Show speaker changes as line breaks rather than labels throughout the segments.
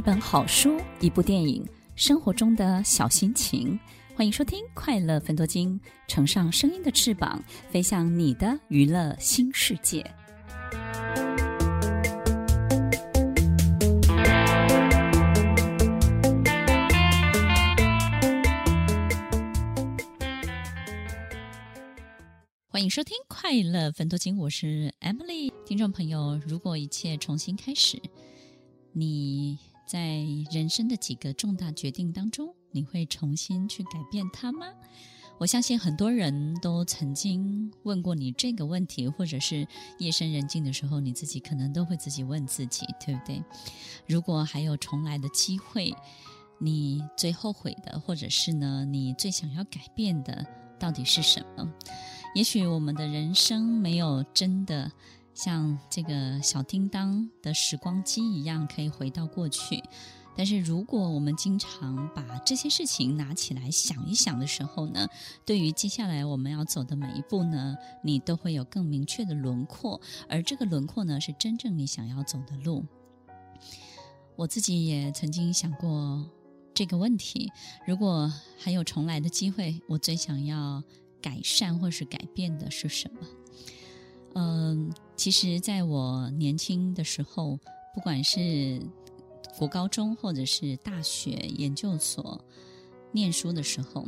一本好书，一部电影，生活中的小心情。欢迎收听《快乐分多金》，乘上声音的翅膀，飞向你的娱乐新世界。欢迎收听《快乐分多金》，我是 Emily。听众朋友，如果一切重新开始，你在人生的几个重大决定当中，你会重新去改变它吗？我相信很多人都曾经问过你这个问题，或者是夜深人静的时候，你自己可能都会自己问自己，对不对？如果还有重来的机会，你最后悔的，或者是呢，你最想要改变的，到底是什么？也许我们的人生没有真的。像这个小叮当的时光机一样，可以回到过去。但是，如果我们经常把这些事情拿起来想一想的时候呢，对于接下来我们要走的每一步呢，你都会有更明确的轮廓。而这个轮廓呢，是真正你想要走的路。我自己也曾经想过这个问题：如果还有重来的机会，我最想要改善或是改变的是什么？嗯，其实在我年轻的时候，不管是国高中或者是大学研究所念书的时候，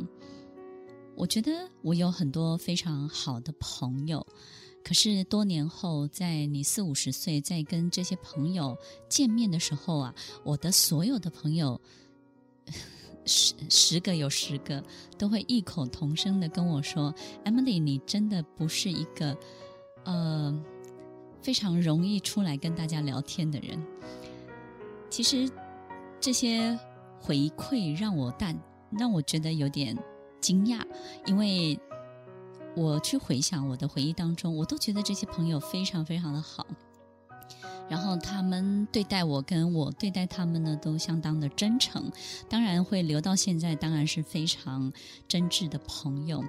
我觉得我有很多非常好的朋友。可是多年后，在你四五十岁，在跟这些朋友见面的时候啊，我的所有的朋友，十十个有十个都会异口同声的跟我说：“Emily，你真的不是一个。”呃，非常容易出来跟大家聊天的人，其实这些回馈让我但让我觉得有点惊讶，因为我去回想我的回忆当中，我都觉得这些朋友非常非常的好。然后他们对待我，跟我对待他们呢，都相当的真诚。当然会留到现在，当然是非常真挚的朋友。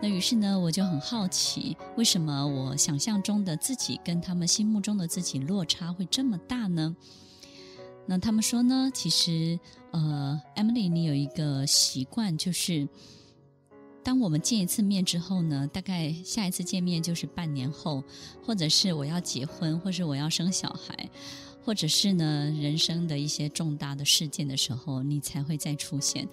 那于是呢，我就很好奇，为什么我想象中的自己跟他们心目中的自己落差会这么大呢？那他们说呢，其实呃，Emily，你有一个习惯，就是。当我们见一次面之后呢，大概下一次见面就是半年后，或者是我要结婚，或是我要生小孩，或者是呢人生的一些重大的事件的时候，你才会再出现。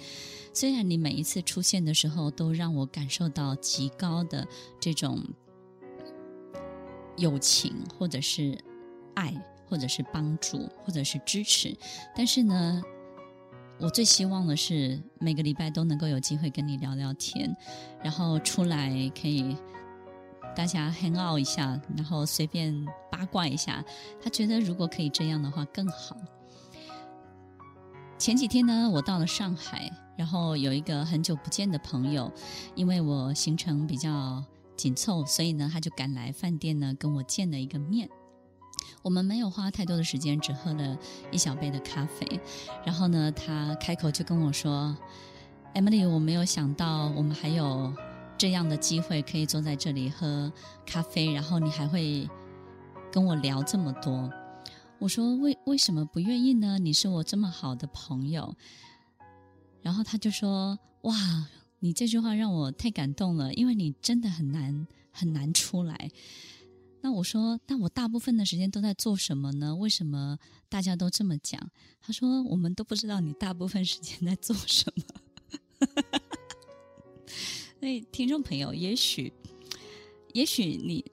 虽然你每一次出现的时候都让我感受到极高的这种友情，或者是爱，或者是帮助，或者是支持，但是呢。我最希望的是每个礼拜都能够有机会跟你聊聊天，然后出来可以大家 hang out 一下，然后随便八卦一下。他觉得如果可以这样的话更好。前几天呢，我到了上海，然后有一个很久不见的朋友，因为我行程比较紧凑，所以呢，他就赶来饭店呢跟我见了一个面。我们没有花太多的时间，只喝了一小杯的咖啡。然后呢，他开口就跟我说：“Emily，我没有想到我们还有这样的机会可以坐在这里喝咖啡，然后你还会跟我聊这么多。”我说：“为为什么不愿意呢？你是我这么好的朋友。”然后他就说：“哇，你这句话让我太感动了，因为你真的很难很难出来。”那我说，那我大部分的时间都在做什么呢？为什么大家都这么讲？他说，我们都不知道你大部分时间在做什么。所以，听众朋友，也许，也许你，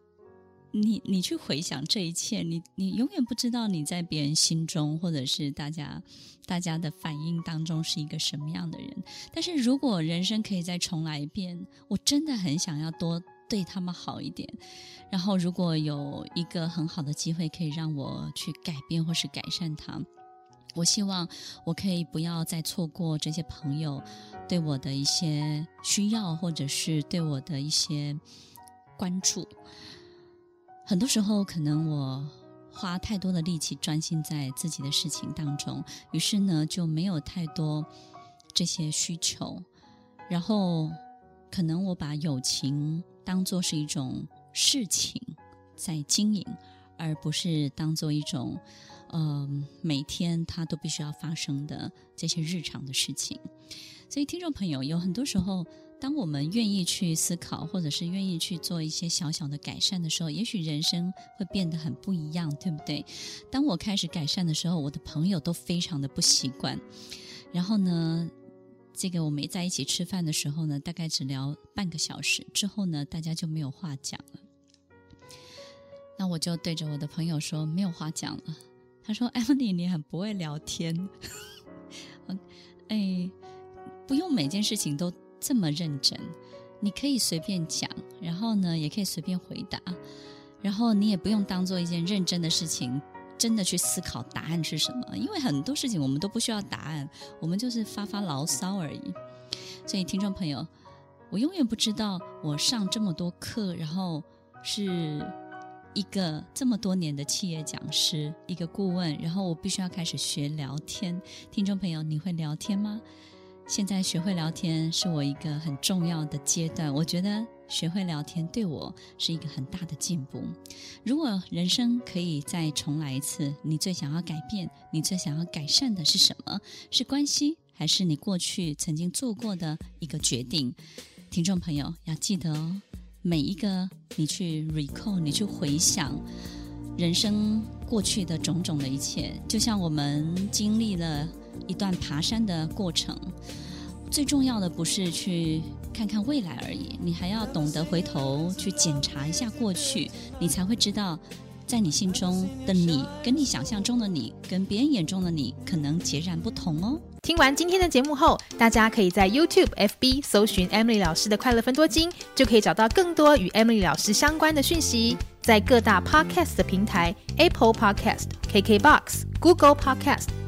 你，你去回想这一切，你，你永远不知道你在别人心中，或者是大家，大家的反应当中是一个什么样的人。但是如果人生可以再重来一遍，我真的很想要多。对他们好一点，然后如果有一个很好的机会可以让我去改变或是改善他，我希望我可以不要再错过这些朋友对我的一些需要，或者是对我的一些关注。很多时候，可能我花太多的力气专心在自己的事情当中，于是呢，就没有太多这些需求，然后可能我把友情。当做是一种事情在经营，而不是当做一种呃，每天他都必须要发生的这些日常的事情。所以，听众朋友，有很多时候，当我们愿意去思考，或者是愿意去做一些小小的改善的时候，也许人生会变得很不一样，对不对？当我开始改善的时候，我的朋友都非常的不习惯。然后呢，这个我们在一起吃饭的时候呢，大概只聊半个小时，之后呢，大家就没有话讲了。那我就对着我的朋友说：“没有话讲了。”他说：“Emily，你很不会聊天。”哎。不用每件事情都这么认真，你可以随便讲，然后呢，也可以随便回答，然后你也不用当做一件认真的事情，真的去思考答案是什么，因为很多事情我们都不需要答案，我们就是发发牢骚而已。所以，听众朋友，我永远不知道我上这么多课，然后是一个这么多年的企业讲师，一个顾问，然后我必须要开始学聊天。听众朋友，你会聊天吗？现在学会聊天是我一个很重要的阶段，我觉得学会聊天对我是一个很大的进步。如果人生可以再重来一次，你最想要改变、你最想要改善的是什么？是关系，还是你过去曾经做过的一个决定？听众朋友要记得哦，每一个你去 recall，你去回想人生过去的种种的一切，就像我们经历了。一段爬山的过程，最重要的不是去看看未来而已，你还要懂得回头去检查一下过去，你才会知道，在你心中的你，跟你想象中的你，跟别人眼中的你，可能截然不同哦。
听完今天的节目后，大家可以在 YouTube、FB 搜寻 Emily 老师的快乐分多金，就可以找到更多与 Emily 老师相关的讯息。在各大 Podcast 的平台，Apple Podcast、KKBox、Google Podcast、